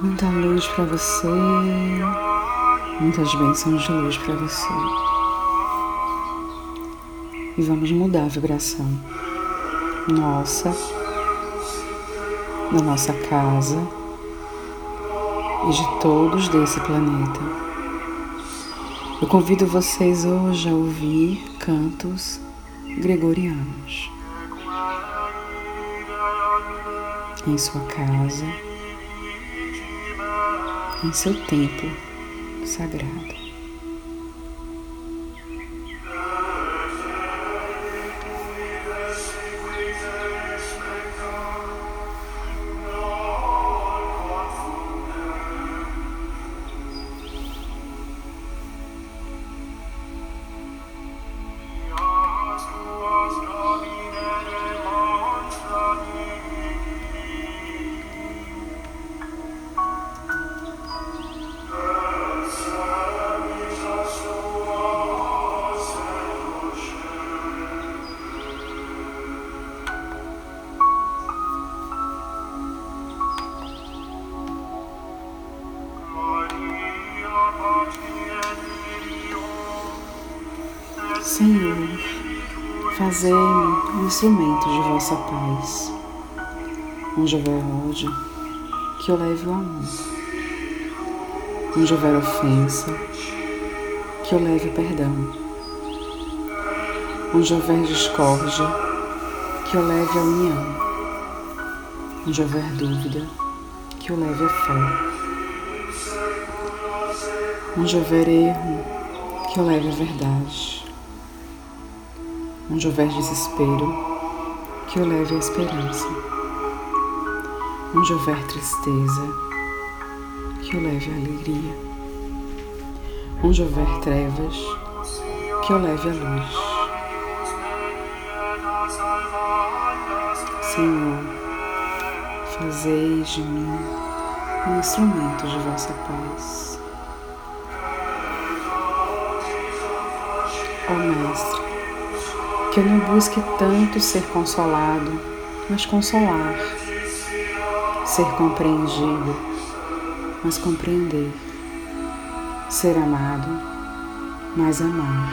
Muita luz para você, muitas bênçãos de luz para você. E vamos mudar a vibração. Nossa, da nossa casa. E de todos desse planeta. Eu convido vocês hoje a ouvir cantos gregorianos. Em sua casa, em seu templo sagrado. Senhor, fazei-me um instrumento de vossa paz. Onde houver ódio, que eu leve o amor. Onde houver ofensa, que eu leve o perdão. Onde houver discórdia, que eu leve a união. Onde houver dúvida, que eu leve a fé. Onde houver erro, que eu leve a verdade. Onde houver desespero, que eu leve a esperança. Onde houver tristeza, que eu leve a alegria. Onde houver trevas, que eu leve a luz. Senhor, fazeis de mim um instrumento de vossa paz. Ó Mestre, que eu não busque tanto ser consolado, mas consolar, ser compreendido, mas compreender, ser amado, mas amar.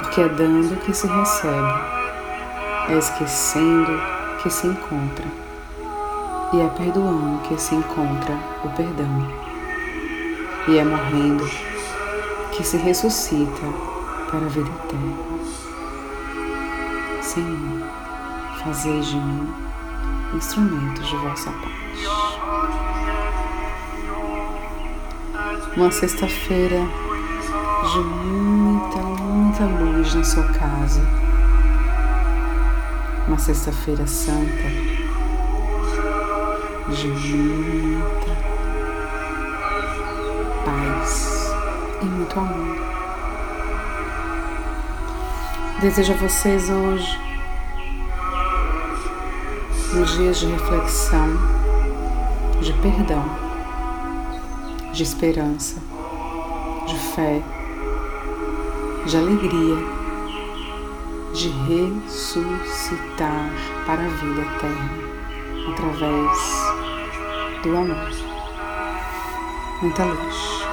Porque é dando que se recebe, é esquecendo que se encontra, e é perdoando que se encontra o perdão, e é morrendo que se ressuscita para a vida eterna. Senhor, fazei de mim instrumentos de vossa paz. Uma sexta-feira de muita, muita luz na sua casa. Uma sexta-feira santa de muita paz e muito amor. Desejo a vocês hoje nos dias de reflexão, de perdão, de esperança, de fé, de alegria, de ressuscitar para a vida eterna através do amor. Muita luz.